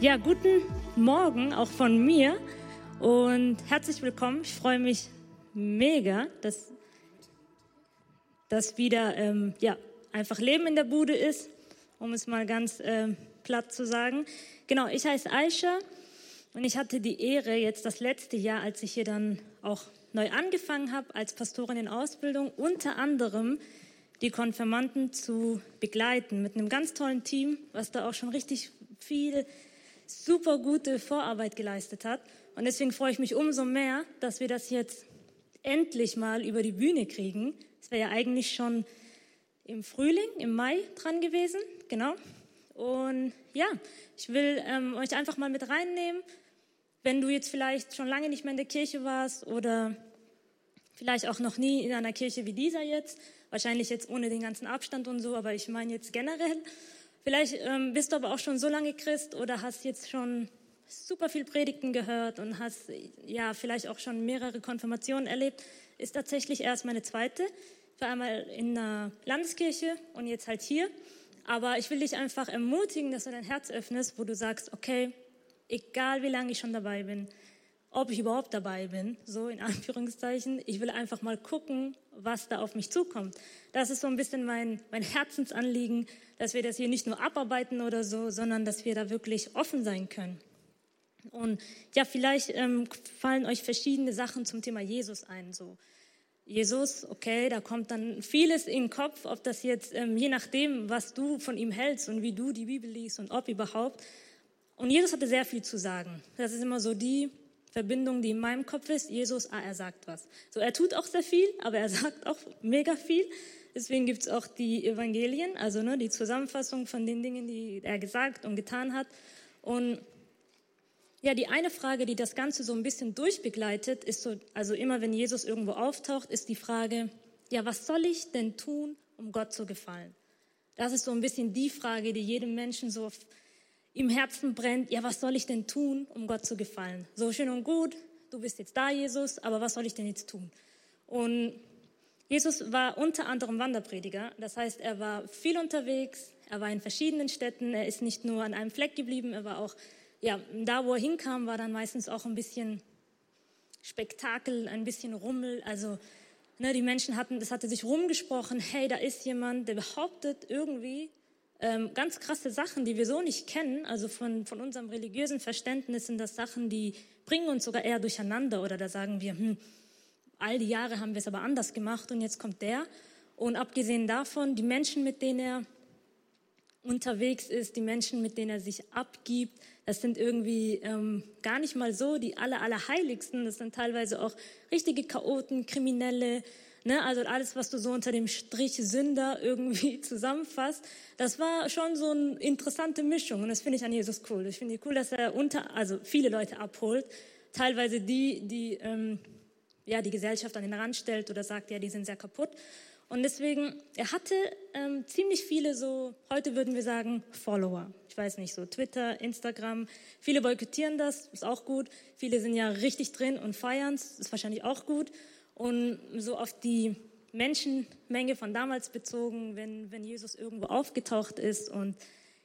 Ja, guten Morgen auch von mir und herzlich willkommen. Ich freue mich mega, dass, dass wieder ähm, ja, einfach Leben in der Bude ist, um es mal ganz ähm, platt zu sagen. Genau, ich heiße Aisha und ich hatte die Ehre, jetzt das letzte Jahr, als ich hier dann auch neu angefangen habe als Pastorin in Ausbildung, unter anderem die Konfirmanden zu begleiten mit einem ganz tollen Team, was da auch schon richtig viel super gute Vorarbeit geleistet hat. Und deswegen freue ich mich umso mehr, dass wir das jetzt endlich mal über die Bühne kriegen. Es wäre ja eigentlich schon im Frühling, im Mai dran gewesen, genau. Und ja, ich will ähm, euch einfach mal mit reinnehmen, wenn du jetzt vielleicht schon lange nicht mehr in der Kirche warst oder vielleicht auch noch nie in einer Kirche wie dieser jetzt, wahrscheinlich jetzt ohne den ganzen Abstand und so, aber ich meine jetzt generell. Vielleicht ähm, bist du aber auch schon so lange Christ oder hast jetzt schon super viel Predigten gehört und hast ja vielleicht auch schon mehrere Konfirmationen erlebt. Ist tatsächlich erst meine zweite. Ich war einmal in einer Landeskirche und jetzt halt hier. Aber ich will dich einfach ermutigen, dass du dein Herz öffnest, wo du sagst, okay, egal wie lange ich schon dabei bin, ob ich überhaupt dabei bin, so in Anführungszeichen. Ich will einfach mal gucken, was da auf mich zukommt. Das ist so ein bisschen mein, mein Herzensanliegen, dass wir das hier nicht nur abarbeiten oder so, sondern dass wir da wirklich offen sein können. Und ja, vielleicht ähm, fallen euch verschiedene Sachen zum Thema Jesus ein. So Jesus, okay, da kommt dann vieles in den Kopf, ob das jetzt ähm, je nachdem, was du von ihm hältst und wie du die Bibel liest und ob überhaupt. Und Jesus hatte sehr viel zu sagen. Das ist immer so die Verbindung, die in meinem Kopf ist, Jesus, ah, er sagt was. So, er tut auch sehr viel, aber er sagt auch mega viel. Deswegen gibt es auch die Evangelien, also ne, die Zusammenfassung von den Dingen, die er gesagt und getan hat. Und ja, die eine Frage, die das Ganze so ein bisschen durchbegleitet, ist so, also immer wenn Jesus irgendwo auftaucht, ist die Frage, ja, was soll ich denn tun, um Gott zu gefallen? Das ist so ein bisschen die Frage, die jedem Menschen so im Herzen brennt, ja, was soll ich denn tun, um Gott zu gefallen? So schön und gut, du bist jetzt da, Jesus, aber was soll ich denn jetzt tun? Und Jesus war unter anderem Wanderprediger, das heißt, er war viel unterwegs, er war in verschiedenen Städten, er ist nicht nur an einem Fleck geblieben, er war auch, ja, da wo er hinkam, war dann meistens auch ein bisschen Spektakel, ein bisschen Rummel, also ne, die Menschen hatten, das hatte sich rumgesprochen, hey, da ist jemand, der behauptet irgendwie, ähm, ganz krasse Sachen, die wir so nicht kennen. Also von, von unserem religiösen Verständnis sind das Sachen, die bringen uns sogar eher durcheinander. Oder da sagen wir, hm, all die Jahre haben wir es aber anders gemacht und jetzt kommt der. Und abgesehen davon, die Menschen, mit denen er unterwegs ist, die Menschen, mit denen er sich abgibt, das sind irgendwie ähm, gar nicht mal so die aller, allerheiligsten. Das sind teilweise auch richtige Chaoten, Kriminelle, Ne? Also alles, was du so unter dem Strich Sünder irgendwie zusammenfasst, das war schon so eine interessante Mischung. Und das finde ich an Jesus cool. Ich finde cool, dass er unter, also viele Leute abholt. Teilweise die, die ähm, ja, die Gesellschaft an den Rand stellt oder sagt, ja, die sind sehr kaputt. Und deswegen, er hatte ähm, ziemlich viele so, heute würden wir sagen, Follower. Ich weiß nicht, so Twitter, Instagram. Viele boykottieren das, ist auch gut. Viele sind ja richtig drin und feiern es, ist wahrscheinlich auch gut. Und so auf die Menschenmenge von damals bezogen, wenn, wenn Jesus irgendwo aufgetaucht ist und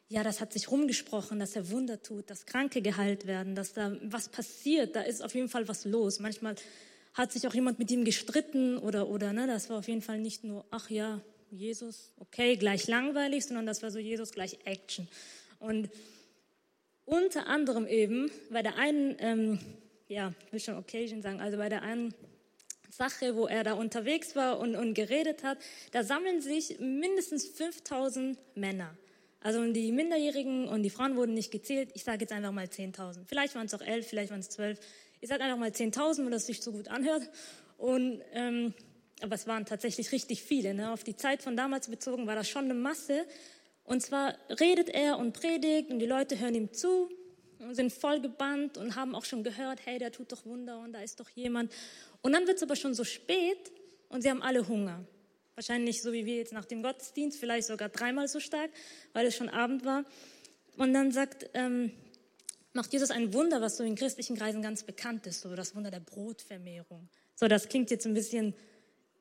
ja, das hat sich rumgesprochen, dass er Wunder tut, dass Kranke geheilt werden, dass da was passiert, da ist auf jeden Fall was los. Manchmal hat sich auch jemand mit ihm gestritten oder, oder, ne, das war auf jeden Fall nicht nur, ach ja, Jesus, okay, gleich langweilig, sondern das war so Jesus gleich Action. Und unter anderem eben bei der einen, ähm, ja, ich will schon Occasion sagen, also bei der einen Sache, wo er da unterwegs war und, und geredet hat, da sammeln sich mindestens 5000 Männer. Also die Minderjährigen und die Frauen wurden nicht gezählt. Ich sage jetzt einfach mal 10.000. Vielleicht waren es auch 11, vielleicht waren es 12. Ich sage einfach mal 10.000, weil das sich so gut anhört. Und, ähm, aber es waren tatsächlich richtig viele. Ne? Auf die Zeit von damals bezogen war das schon eine Masse. Und zwar redet er und predigt und die Leute hören ihm zu sind voll gebannt und haben auch schon gehört, hey, der tut doch Wunder und da ist doch jemand. Und dann wird es aber schon so spät und sie haben alle Hunger. Wahrscheinlich so wie wir jetzt nach dem Gottesdienst, vielleicht sogar dreimal so stark, weil es schon Abend war. Und dann sagt, ähm, macht Jesus ein Wunder, was so in christlichen Kreisen ganz bekannt ist, so das Wunder der Brotvermehrung. So, das klingt jetzt ein bisschen,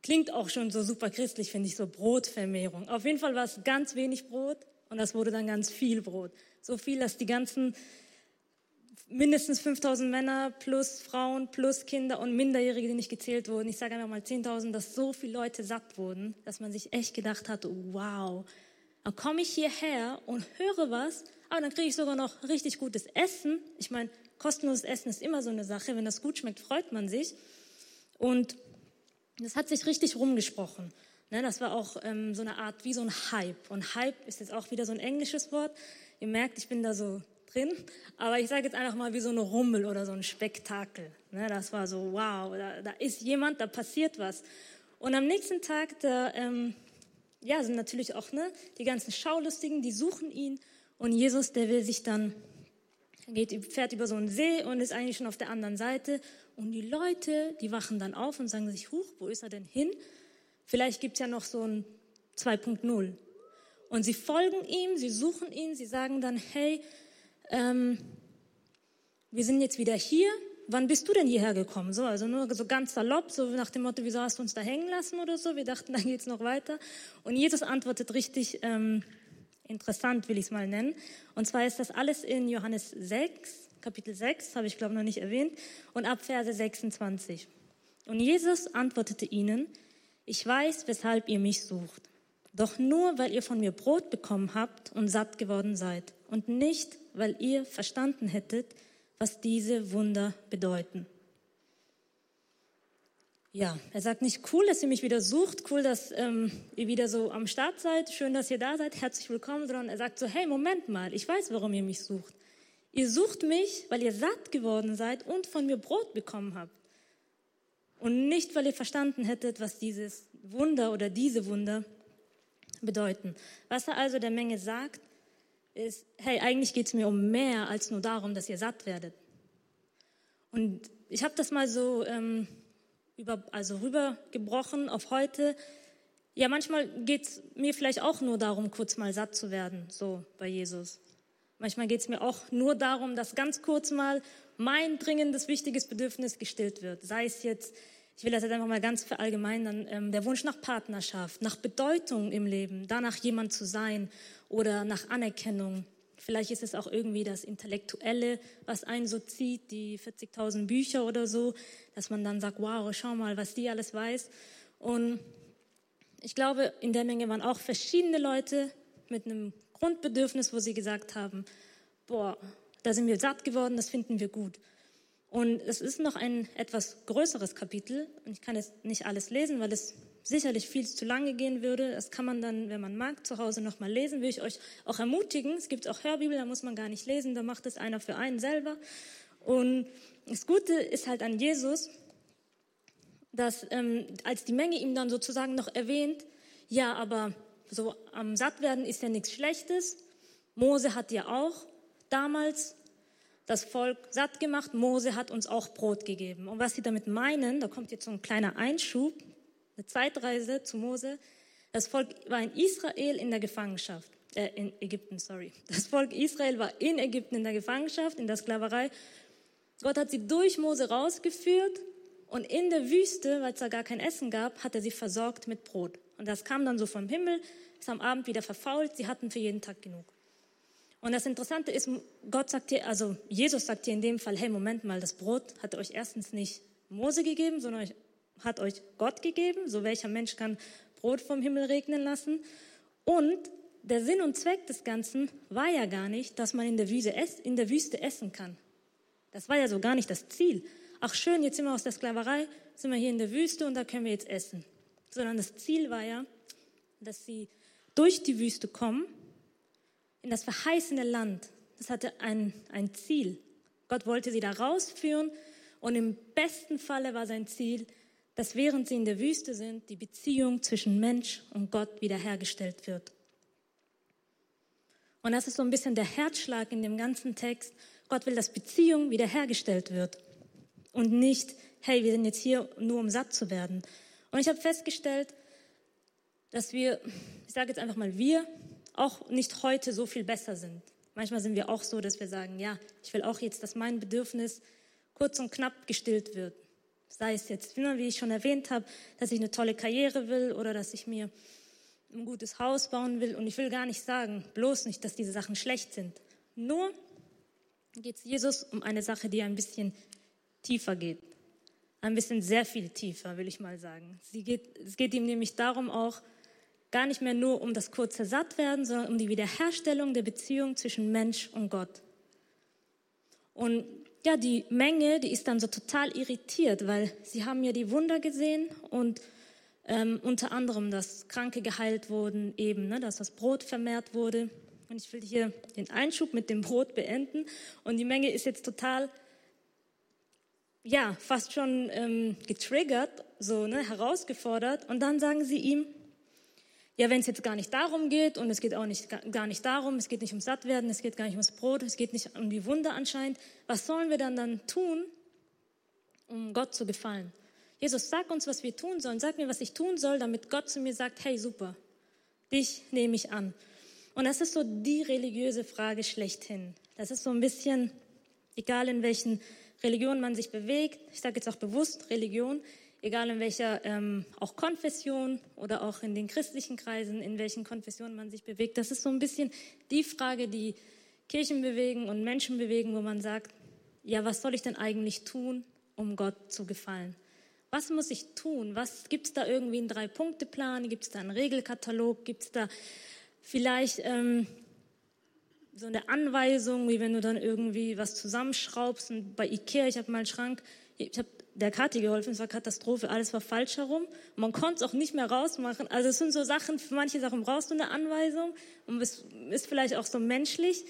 klingt auch schon so super christlich, finde ich, so Brotvermehrung. Auf jeden Fall war es ganz wenig Brot und das wurde dann ganz viel Brot. So viel, dass die ganzen mindestens 5000 Männer plus Frauen plus Kinder und Minderjährige, die nicht gezählt wurden. Ich sage einfach mal 10.000, dass so viele Leute satt wurden, dass man sich echt gedacht hat, wow, dann komme ich hierher und höre was, aber dann kriege ich sogar noch richtig gutes Essen. Ich meine, kostenloses Essen ist immer so eine Sache. Wenn das gut schmeckt, freut man sich. Und das hat sich richtig rumgesprochen. Ne, das war auch ähm, so eine Art wie so ein Hype. Und Hype ist jetzt auch wieder so ein englisches Wort. Ihr merkt, ich bin da so drin. Aber ich sage jetzt einfach mal wie so eine Rummel oder so ein Spektakel. Ne, das war so, wow, da, da, ist jemand, da passiert was. Und am nächsten Tag, da ähm, ja, sind natürlich auch ne, die ganzen Schaulustigen, die suchen ihn. Und Jesus, der will sich dann, geht, fährt über so einen See und ist eigentlich schon auf der anderen Seite. Und die Leute, die wachen dann auf und sagen sich, huch, wo ist er denn hin? Vielleicht gibt es ja noch so ein 2.0. Und sie folgen ihm, sie suchen ihn, sie sagen dann, hey, ähm, wir sind jetzt wieder hier. Wann bist du denn hierher gekommen? So, also nur so ganz salopp, so nach dem Motto, wieso hast du uns da hängen lassen oder so? Wir dachten, dann geht's noch weiter. Und Jesus antwortet richtig ähm, interessant, will ich es mal nennen. Und zwar ist das alles in Johannes 6, Kapitel 6, habe ich glaube noch nicht erwähnt, und ab Verse 26. Und Jesus antwortete ihnen, ich weiß, weshalb ihr mich sucht. Doch nur, weil ihr von mir Brot bekommen habt und satt geworden seid. Und nicht, weil ihr verstanden hättet, was diese Wunder bedeuten. Ja, er sagt nicht, cool, dass ihr mich wieder sucht, cool, dass ähm, ihr wieder so am Start seid, schön, dass ihr da seid, herzlich willkommen, sondern er sagt so, hey, Moment mal, ich weiß, warum ihr mich sucht. Ihr sucht mich, weil ihr satt geworden seid und von mir Brot bekommen habt. Und nicht, weil ihr verstanden hättet, was dieses Wunder oder diese Wunder bedeuten. Was er also der Menge sagt, ist, hey, eigentlich geht es mir um mehr als nur darum, dass ihr satt werdet. Und ich habe das mal so ähm, über, also rübergebrochen auf heute. Ja, manchmal geht es mir vielleicht auch nur darum, kurz mal satt zu werden, so bei Jesus. Manchmal geht es mir auch nur darum, dass ganz kurz mal mein dringendes, wichtiges Bedürfnis gestillt wird. Sei es jetzt ich will das jetzt einfach mal ganz verallgemeinern, ähm, der Wunsch nach Partnerschaft, nach Bedeutung im Leben, danach jemand zu sein oder nach Anerkennung. Vielleicht ist es auch irgendwie das Intellektuelle, was einen so zieht, die 40.000 Bücher oder so, dass man dann sagt, wow, schau mal, was die alles weiß. Und ich glaube, in der Menge waren auch verschiedene Leute mit einem Grundbedürfnis, wo sie gesagt haben, boah, da sind wir satt geworden, das finden wir gut. Und es ist noch ein etwas größeres Kapitel und ich kann jetzt nicht alles lesen, weil es sicherlich viel zu lange gehen würde. Das kann man dann, wenn man mag, zu Hause nochmal lesen. Will ich euch auch ermutigen. Es gibt auch Hörbibel, da muss man gar nicht lesen, da macht es einer für einen selber. Und das Gute ist halt an Jesus, dass ähm, als die Menge ihm dann sozusagen noch erwähnt, ja, aber so am Sattwerden ist ja nichts Schlechtes. Mose hat ja auch damals das Volk satt gemacht. Mose hat uns auch Brot gegeben. Und was sie damit meinen, da kommt jetzt so ein kleiner Einschub, eine Zeitreise zu Mose. Das Volk war in Israel in der Gefangenschaft, äh, in Ägypten, sorry. Das Volk Israel war in Ägypten in der Gefangenschaft, in der Sklaverei. Gott hat sie durch Mose rausgeführt und in der Wüste, weil es da gar kein Essen gab, hat er sie versorgt mit Brot. Und das kam dann so vom Himmel, ist am Abend wieder verfault, sie hatten für jeden Tag genug. Und das Interessante ist, Gott sagt dir, also Jesus sagt dir in dem Fall, hey, Moment mal, das Brot hat euch erstens nicht Mose gegeben, sondern hat euch Gott gegeben. So welcher Mensch kann Brot vom Himmel regnen lassen? Und der Sinn und Zweck des Ganzen war ja gar nicht, dass man in der, Wüste, in der Wüste essen kann. Das war ja so gar nicht das Ziel. Ach schön, jetzt sind wir aus der Sklaverei, sind wir hier in der Wüste und da können wir jetzt essen. Sondern das Ziel war ja, dass sie durch die Wüste kommen in das verheißene Land. Das hatte ein, ein Ziel. Gott wollte sie da rausführen und im besten Falle war sein Ziel, dass während sie in der Wüste sind, die Beziehung zwischen Mensch und Gott wiederhergestellt wird. Und das ist so ein bisschen der Herzschlag in dem ganzen Text. Gott will, dass Beziehung wiederhergestellt wird und nicht, hey, wir sind jetzt hier nur, um satt zu werden. Und ich habe festgestellt, dass wir, ich sage jetzt einfach mal wir, auch nicht heute so viel besser sind. Manchmal sind wir auch so, dass wir sagen, ja, ich will auch jetzt, dass mein Bedürfnis kurz und knapp gestillt wird. Sei es jetzt, wie ich schon erwähnt habe, dass ich eine tolle Karriere will oder dass ich mir ein gutes Haus bauen will. Und ich will gar nicht sagen, bloß nicht, dass diese Sachen schlecht sind. Nur, geht es Jesus um eine Sache, die ein bisschen tiefer geht. Ein bisschen sehr viel tiefer, will ich mal sagen. Geht, es geht ihm nämlich darum auch, gar nicht mehr nur um das kurze Sattwerden, sondern um die Wiederherstellung der Beziehung zwischen Mensch und Gott. Und ja, die Menge, die ist dann so total irritiert, weil sie haben ja die Wunder gesehen und ähm, unter anderem, dass Kranke geheilt wurden, eben, ne, dass das Brot vermehrt wurde. Und ich will hier den Einschub mit dem Brot beenden. Und die Menge ist jetzt total, ja, fast schon ähm, getriggert, so ne, herausgefordert. Und dann sagen sie ihm, ja, wenn es jetzt gar nicht darum geht und es geht auch nicht, gar nicht darum, es geht nicht ums Sattwerden, es geht gar nicht ums Brot, es geht nicht um die Wunder anscheinend, was sollen wir dann dann tun, um Gott zu gefallen? Jesus, sag uns, was wir tun sollen. Sag mir, was ich tun soll, damit Gott zu mir sagt, hey, super, dich nehme ich an. Und das ist so die religiöse Frage schlechthin. Das ist so ein bisschen, egal in welchen Religionen man sich bewegt, ich sage jetzt auch bewusst Religion, egal in welcher ähm, auch Konfession oder auch in den christlichen Kreisen, in welchen Konfessionen man sich bewegt. Das ist so ein bisschen die Frage, die Kirchen bewegen und Menschen bewegen, wo man sagt, ja, was soll ich denn eigentlich tun, um Gott zu gefallen? Was muss ich tun? Was gibt es da irgendwie einen Drei-Punkte-Plan? Gibt es da einen Regelkatalog? Gibt es da vielleicht ähm, so eine Anweisung, wie wenn du dann irgendwie was zusammenschraubst und bei Ikea, ich habe mal einen Schrank, ich habe der Kathi geholfen, es war Katastrophe, alles war falsch herum. Man konnte es auch nicht mehr rausmachen. Also es sind so Sachen, für manche Sachen brauchst du eine Anweisung und es ist vielleicht auch so menschlich.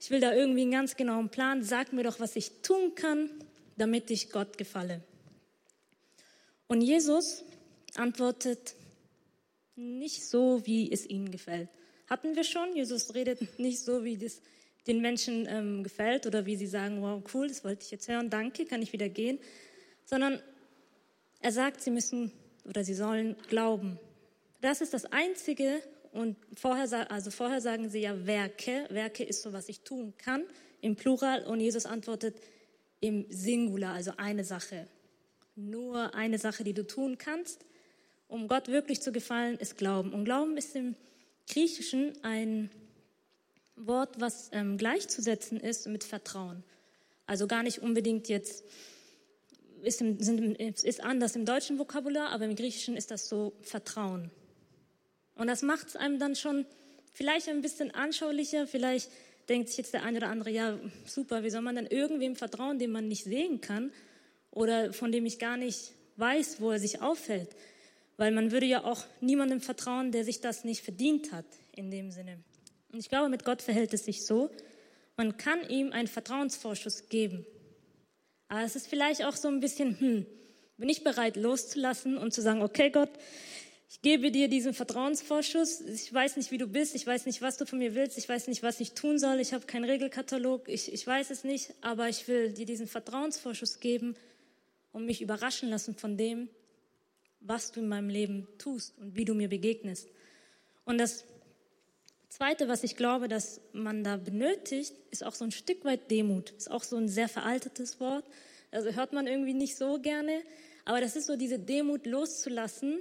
Ich will da irgendwie einen ganz genauen Plan. Sag mir doch, was ich tun kann, damit ich Gott gefalle. Und Jesus antwortet nicht so, wie es ihnen gefällt. Hatten wir schon. Jesus redet nicht so, wie das den Menschen ähm, gefällt oder wie sie sagen, wow, cool, das wollte ich jetzt hören, danke, kann ich wieder gehen, sondern er sagt, sie müssen oder sie sollen glauben. Das ist das Einzige und vorher, also vorher sagen sie ja Werke. Werke ist so, was ich tun kann im Plural und Jesus antwortet im Singular, also eine Sache. Nur eine Sache, die du tun kannst, um Gott wirklich zu gefallen, ist Glauben. Und Glauben ist im Griechischen ein Wort, was ähm, gleichzusetzen ist mit Vertrauen. Also gar nicht unbedingt jetzt ist, im, sind, ist anders im deutschen Vokabular, aber im Griechischen ist das so Vertrauen. Und das macht es einem dann schon vielleicht ein bisschen anschaulicher. Vielleicht denkt sich jetzt der eine oder andere, ja, super, wie soll man denn irgendwem vertrauen, den man nicht sehen kann oder von dem ich gar nicht weiß, wo er sich aufhält? Weil man würde ja auch niemandem vertrauen, der sich das nicht verdient hat, in dem Sinne. Und ich glaube, mit Gott verhält es sich so, man kann ihm einen Vertrauensvorschuss geben. Aber es ist vielleicht auch so ein bisschen, hm, bin ich bereit loszulassen und zu sagen, okay Gott, ich gebe dir diesen Vertrauensvorschuss. Ich weiß nicht, wie du bist. Ich weiß nicht, was du von mir willst. Ich weiß nicht, was ich tun soll. Ich habe keinen Regelkatalog. Ich, ich weiß es nicht. Aber ich will dir diesen Vertrauensvorschuss geben und mich überraschen lassen von dem, was du in meinem Leben tust und wie du mir begegnest. Und das Zweite, was ich glaube, dass man da benötigt, ist auch so ein Stück weit Demut. Ist auch so ein sehr veraltetes Wort. Also hört man irgendwie nicht so gerne. Aber das ist so diese Demut loszulassen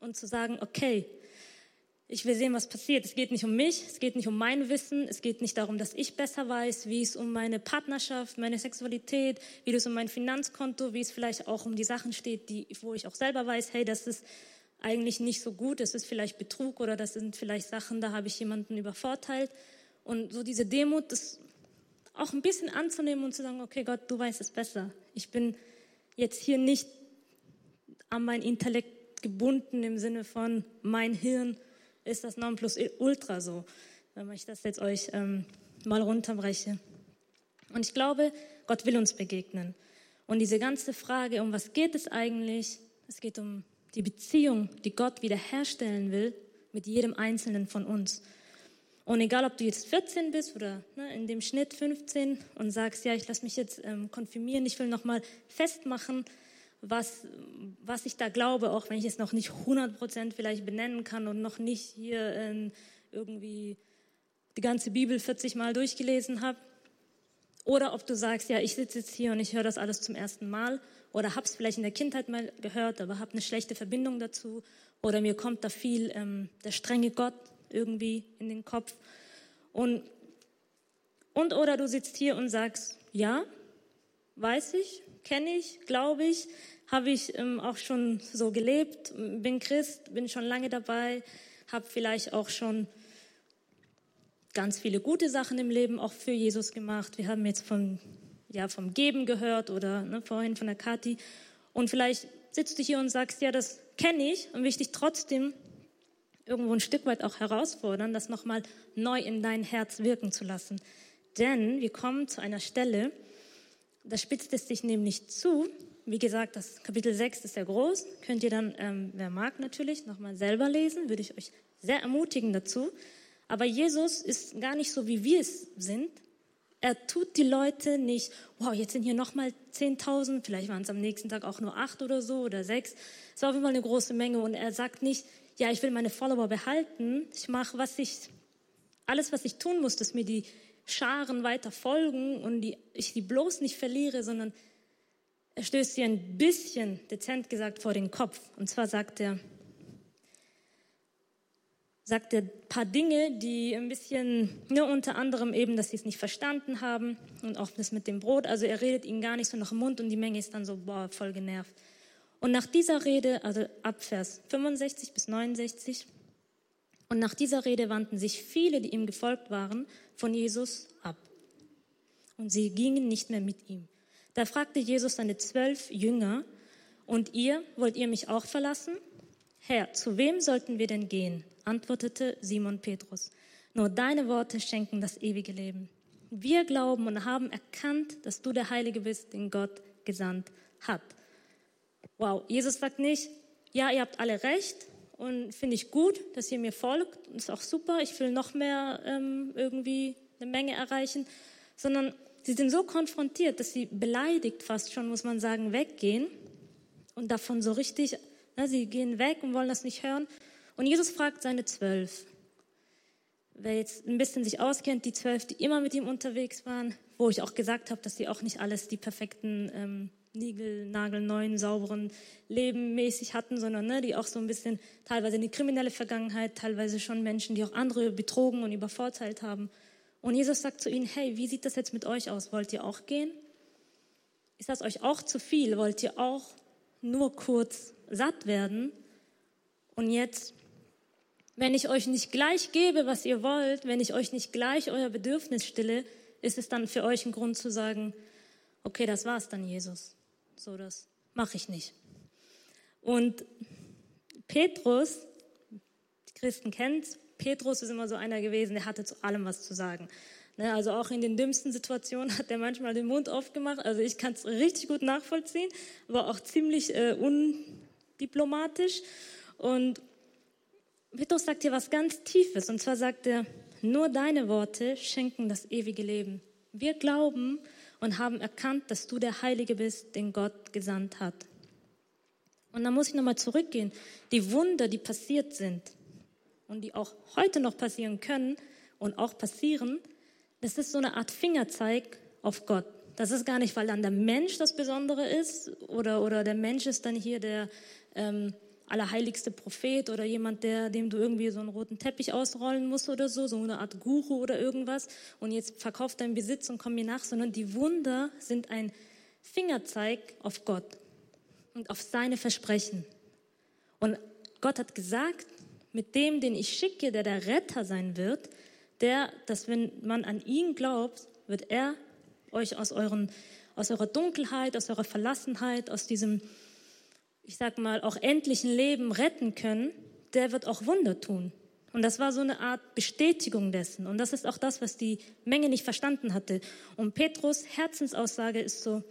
und zu sagen, okay, ich will sehen, was passiert. Es geht nicht um mich, es geht nicht um mein Wissen, es geht nicht darum, dass ich besser weiß, wie es um meine Partnerschaft, meine Sexualität, wie es um mein Finanzkonto, wie es vielleicht auch um die Sachen steht, die, wo ich auch selber weiß, hey, das ist eigentlich nicht so gut, es ist vielleicht Betrug oder das sind vielleicht Sachen, da habe ich jemanden übervorteilt. Und so diese Demut, das auch ein bisschen anzunehmen und zu sagen, okay Gott, du weißt es besser. Ich bin jetzt hier nicht an mein Intellekt gebunden im Sinne von mein Hirn ist das Nonplusultra so, wenn ich das jetzt euch ähm, mal runterbreche. Und ich glaube, Gott will uns begegnen. Und diese ganze Frage, um was geht es eigentlich? Es geht um die Beziehung, die Gott wiederherstellen will mit jedem Einzelnen von uns. Und egal, ob du jetzt 14 bist oder ne, in dem Schnitt 15 und sagst, ja, ich lasse mich jetzt ähm, konfirmieren, ich will nochmal festmachen, was, was ich da glaube, auch wenn ich es noch nicht 100 Prozent vielleicht benennen kann und noch nicht hier äh, irgendwie die ganze Bibel 40 Mal durchgelesen habe. Oder ob du sagst, ja, ich sitze jetzt hier und ich höre das alles zum ersten Mal oder habe es vielleicht in der Kindheit mal gehört, aber habe eine schlechte Verbindung dazu oder mir kommt da viel ähm, der strenge Gott irgendwie in den Kopf. Und Und oder du sitzt hier und sagst, ja, weiß ich, kenne ich, glaube ich, habe ich ähm, auch schon so gelebt, bin Christ, bin schon lange dabei, habe vielleicht auch schon ganz viele gute Sachen im Leben auch für Jesus gemacht. Wir haben jetzt von, ja, vom Geben gehört oder ne, vorhin von der Kathi. Und vielleicht sitzt du hier und sagst, ja, das kenne ich und will ich dich trotzdem irgendwo ein Stück weit auch herausfordern, das nochmal neu in dein Herz wirken zu lassen. Denn wir kommen zu einer Stelle, da spitzt es sich nämlich zu. Wie gesagt, das Kapitel 6 ist sehr groß. Könnt ihr dann, ähm, wer mag natürlich, nochmal selber lesen. Würde ich euch sehr ermutigen dazu. Aber Jesus ist gar nicht so, wie wir es sind. Er tut die Leute nicht, wow, jetzt sind hier nochmal 10.000, vielleicht waren es am nächsten Tag auch nur acht oder so oder sechs. Es war auf jeden Fall eine große Menge. Und er sagt nicht, ja, ich will meine Follower behalten. Ich mache, was ich, alles, was ich tun muss, dass mir die Scharen weiter folgen und die, ich die bloß nicht verliere, sondern er stößt sie ein bisschen, dezent gesagt, vor den Kopf. Und zwar sagt er, sagt er ein paar Dinge, die ein bisschen, ne, unter anderem eben, dass sie es nicht verstanden haben und auch das mit dem Brot. Also er redet ihnen gar nicht so nach dem Mund und die Menge ist dann so, boah, voll genervt. Und nach dieser Rede, also ab Vers 65 bis 69, und nach dieser Rede wandten sich viele, die ihm gefolgt waren, von Jesus ab. Und sie gingen nicht mehr mit ihm. Da fragte Jesus seine zwölf Jünger, und ihr, wollt ihr mich auch verlassen? Herr, zu wem sollten wir denn gehen? Antwortete Simon Petrus. Nur deine Worte schenken das ewige Leben. Wir glauben und haben erkannt, dass du der Heilige bist, den Gott gesandt hat. Wow, Jesus sagt nicht, ja, ihr habt alle recht, und finde ich gut, dass ihr mir folgt. Ist auch super. Ich will noch mehr ähm, irgendwie eine Menge erreichen. Sondern sie sind so konfrontiert, dass sie beleidigt fast schon, muss man sagen, weggehen und davon so richtig, na, sie gehen weg und wollen das nicht hören. Und Jesus fragt seine zwölf. Wer jetzt ein bisschen sich auskennt, die zwölf, die immer mit ihm unterwegs waren, wo ich auch gesagt habe, dass sie auch nicht alles die perfekten ähm, nagelneuen, sauberen Leben mäßig hatten, sondern ne, die auch so ein bisschen teilweise eine kriminelle Vergangenheit, teilweise schon Menschen, die auch andere betrogen und übervorteilt haben. Und Jesus sagt zu ihnen, hey, wie sieht das jetzt mit euch aus? Wollt ihr auch gehen? Ist das euch auch zu viel? Wollt ihr auch nur kurz satt werden? Und jetzt, wenn ich euch nicht gleich gebe, was ihr wollt, wenn ich euch nicht gleich euer Bedürfnis stille, ist es dann für euch ein Grund zu sagen, okay, das war's dann, Jesus. So, das mache ich nicht. Und Petrus, die Christen kennt, Petrus ist immer so einer gewesen, der hatte zu allem was zu sagen. Ne, also auch in den dümmsten Situationen hat er manchmal den Mund aufgemacht. Also ich kann es richtig gut nachvollziehen, aber auch ziemlich äh, undiplomatisch. Und Petrus sagt hier was ganz Tiefes. Und zwar sagt er, nur deine Worte schenken das ewige Leben. Wir glauben, und haben erkannt, dass du der Heilige bist, den Gott gesandt hat. Und dann muss ich nochmal zurückgehen. Die Wunder, die passiert sind und die auch heute noch passieren können und auch passieren, das ist so eine Art Fingerzeig auf Gott. Das ist gar nicht, weil dann der Mensch das Besondere ist oder, oder der Mensch ist dann hier der, ähm, allerheiligste Prophet oder jemand, der, dem du irgendwie so einen roten Teppich ausrollen musst oder so, so eine Art Guru oder irgendwas und jetzt verkauf deinen Besitz und komm mir nach, sondern die Wunder sind ein Fingerzeig auf Gott und auf seine Versprechen. Und Gott hat gesagt, mit dem, den ich schicke, der der Retter sein wird, der, dass wenn man an ihn glaubt, wird er euch aus euren, aus eurer Dunkelheit, aus eurer Verlassenheit, aus diesem ich sag mal, auch endlichen Leben retten können, der wird auch Wunder tun. Und das war so eine Art Bestätigung dessen. Und das ist auch das, was die Menge nicht verstanden hatte. Und Petrus Herzensaussage ist so,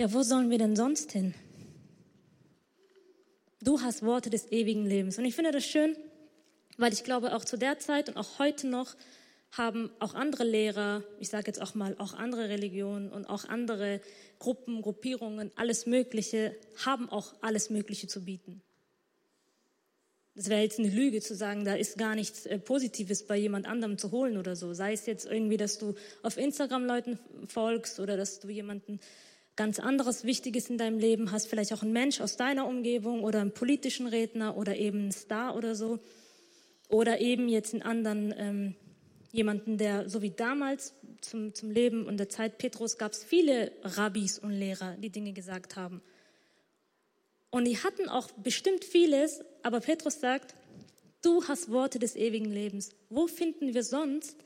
ja, wo sollen wir denn sonst hin? Du hast Worte des ewigen Lebens. Und ich finde das schön, weil ich glaube, auch zu der Zeit und auch heute noch haben auch andere Lehrer, ich sage jetzt auch mal auch andere Religionen und auch andere Gruppen, Gruppierungen, alles Mögliche, haben auch alles Mögliche zu bieten. Es wäre jetzt eine Lüge zu sagen, da ist gar nichts äh, Positives bei jemand anderem zu holen oder so. Sei es jetzt irgendwie, dass du auf Instagram Leuten folgst oder dass du jemanden ganz anderes Wichtiges in deinem Leben hast, vielleicht auch ein Mensch aus deiner Umgebung oder einen politischen Redner oder eben einen Star oder so. Oder eben jetzt einen anderen ähm, jemanden, der so wie damals zum, zum Leben und der Zeit Petrus gab es viele Rabbis und Lehrer, die Dinge gesagt haben. Und die hatten auch bestimmt vieles, aber Petrus sagt, du hast Worte des ewigen Lebens. Wo finden wir sonst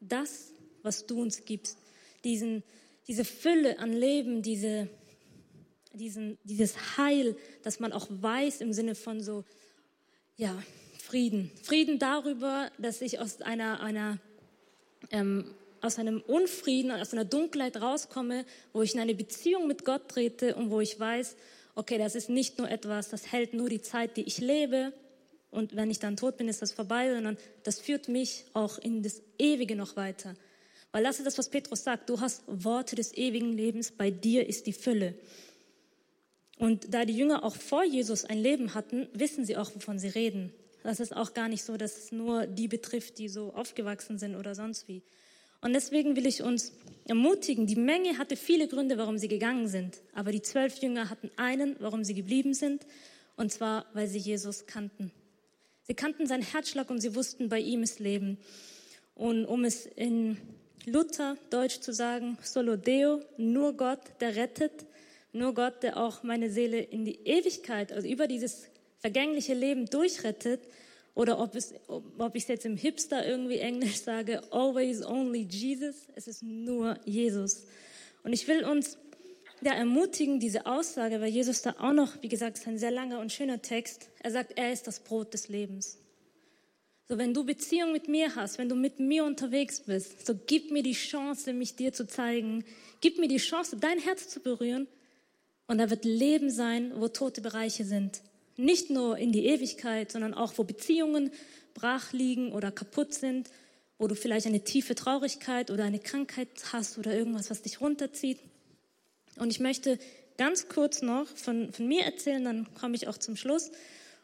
das, was du uns gibst? Diesen, diese Fülle an Leben, diese, diesen, dieses Heil, dass man auch weiß im Sinne von so, ja, Frieden. Frieden darüber, dass ich aus einer, einer ähm, aus einem Unfrieden, aus einer Dunkelheit rauskomme, wo ich in eine Beziehung mit Gott trete und wo ich weiß, okay, das ist nicht nur etwas, das hält nur die Zeit, die ich lebe und wenn ich dann tot bin, ist das vorbei, sondern das führt mich auch in das Ewige noch weiter. Weil das ist das, was Petrus sagt, du hast Worte des ewigen Lebens, bei dir ist die Fülle. Und da die Jünger auch vor Jesus ein Leben hatten, wissen sie auch, wovon sie reden. Das ist auch gar nicht so, dass es nur die betrifft, die so aufgewachsen sind oder sonst wie. Und deswegen will ich uns ermutigen, die Menge hatte viele Gründe, warum sie gegangen sind. Aber die zwölf Jünger hatten einen, warum sie geblieben sind. Und zwar, weil sie Jesus kannten. Sie kannten seinen Herzschlag und sie wussten, bei ihm ist Leben. Und um es in Luther Deutsch zu sagen, solo Deo, nur Gott, der rettet, nur Gott, der auch meine Seele in die Ewigkeit, also über dieses vergängliche Leben durchrettet, oder ob, es, ob ich es jetzt im Hipster irgendwie Englisch sage, always only Jesus, es ist nur Jesus. Und ich will uns ja, ermutigen, diese Aussage, weil Jesus da auch noch, wie gesagt, ist ein sehr langer und schöner Text, er sagt, er ist das Brot des Lebens. So, wenn du Beziehung mit mir hast, wenn du mit mir unterwegs bist, so gib mir die Chance, mich dir zu zeigen. Gib mir die Chance, dein Herz zu berühren. Und da wird Leben sein, wo tote Bereiche sind. Nicht nur in die Ewigkeit, sondern auch, wo Beziehungen brach liegen oder kaputt sind, wo du vielleicht eine tiefe Traurigkeit oder eine Krankheit hast oder irgendwas, was dich runterzieht. Und ich möchte ganz kurz noch von, von mir erzählen, dann komme ich auch zum Schluss.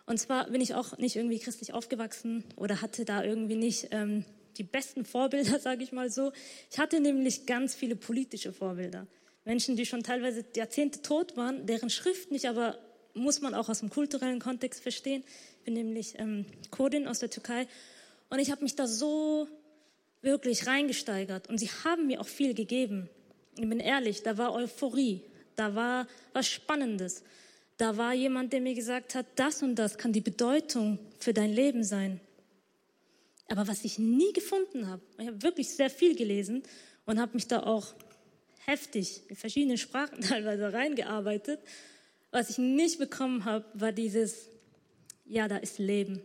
Und zwar bin ich auch nicht irgendwie christlich aufgewachsen oder hatte da irgendwie nicht ähm, die besten Vorbilder, sage ich mal so. Ich hatte nämlich ganz viele politische Vorbilder. Menschen, die schon teilweise Jahrzehnte tot waren, deren Schrift nicht aber muss man auch aus dem kulturellen Kontext verstehen. Ich bin nämlich ähm, Kurdin aus der Türkei und ich habe mich da so wirklich reingesteigert und sie haben mir auch viel gegeben. Ich bin ehrlich, da war Euphorie, da war was Spannendes. Da war jemand, der mir gesagt hat, das und das kann die Bedeutung für dein Leben sein. Aber was ich nie gefunden habe, ich habe wirklich sehr viel gelesen und habe mich da auch heftig in verschiedenen Sprachen teilweise reingearbeitet was ich nicht bekommen habe, war dieses, ja, da ist Leben.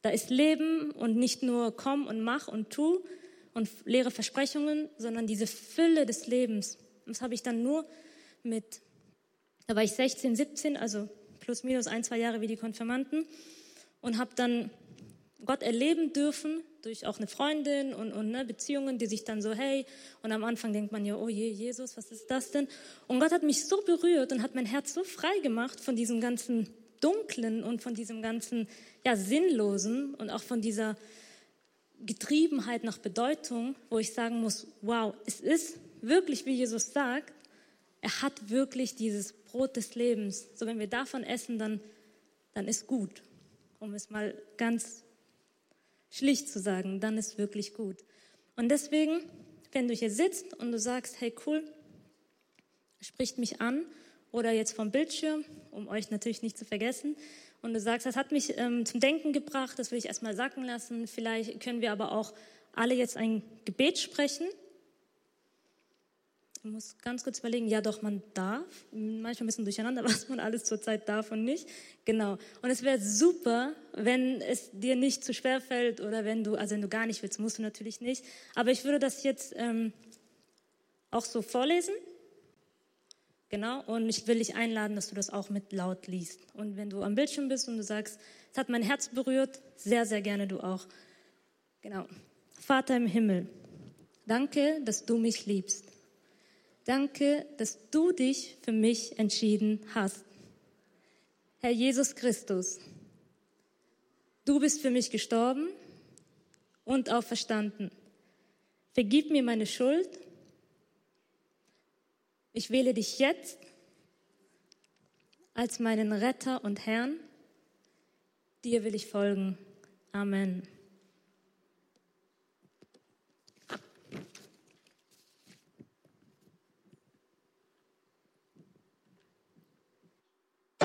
Da ist Leben und nicht nur komm und mach und tu und leere Versprechungen, sondern diese Fülle des Lebens. Das habe ich dann nur mit, da war ich 16, 17, also plus minus ein, zwei Jahre wie die Konfirmanden und habe dann Gott erleben dürfen durch auch eine Freundin und, und ne, Beziehungen, die sich dann so, hey, und am Anfang denkt man ja, oh je, Jesus, was ist das denn? Und Gott hat mich so berührt und hat mein Herz so frei gemacht von diesem ganzen Dunklen und von diesem ganzen, ja, Sinnlosen und auch von dieser Getriebenheit nach Bedeutung, wo ich sagen muss, wow, es ist wirklich, wie Jesus sagt, er hat wirklich dieses Brot des Lebens. So, wenn wir davon essen, dann, dann ist gut. Um es mal ganz schlicht zu sagen, dann ist wirklich gut. Und deswegen, wenn du hier sitzt und du sagst, hey cool, spricht mich an oder jetzt vom Bildschirm, um euch natürlich nicht zu vergessen, und du sagst, das hat mich ähm, zum Denken gebracht, das will ich erstmal sacken lassen, vielleicht können wir aber auch alle jetzt ein Gebet sprechen muss ganz kurz überlegen, ja doch, man darf. Manchmal ein bisschen durcheinander, was man alles zurzeit darf und nicht. Genau. Und es wäre super, wenn es dir nicht zu schwer fällt oder wenn du, also wenn du gar nicht willst, musst du natürlich nicht. Aber ich würde das jetzt ähm, auch so vorlesen. Genau. Und ich will dich einladen, dass du das auch mit laut liest. Und wenn du am Bildschirm bist und du sagst, es hat mein Herz berührt, sehr, sehr gerne du auch. Genau. Vater im Himmel, danke, dass du mich liebst. Danke, dass du dich für mich entschieden hast. Herr Jesus Christus, du bist für mich gestorben und auferstanden. Vergib mir meine Schuld. Ich wähle dich jetzt als meinen Retter und Herrn. Dir will ich folgen. Amen.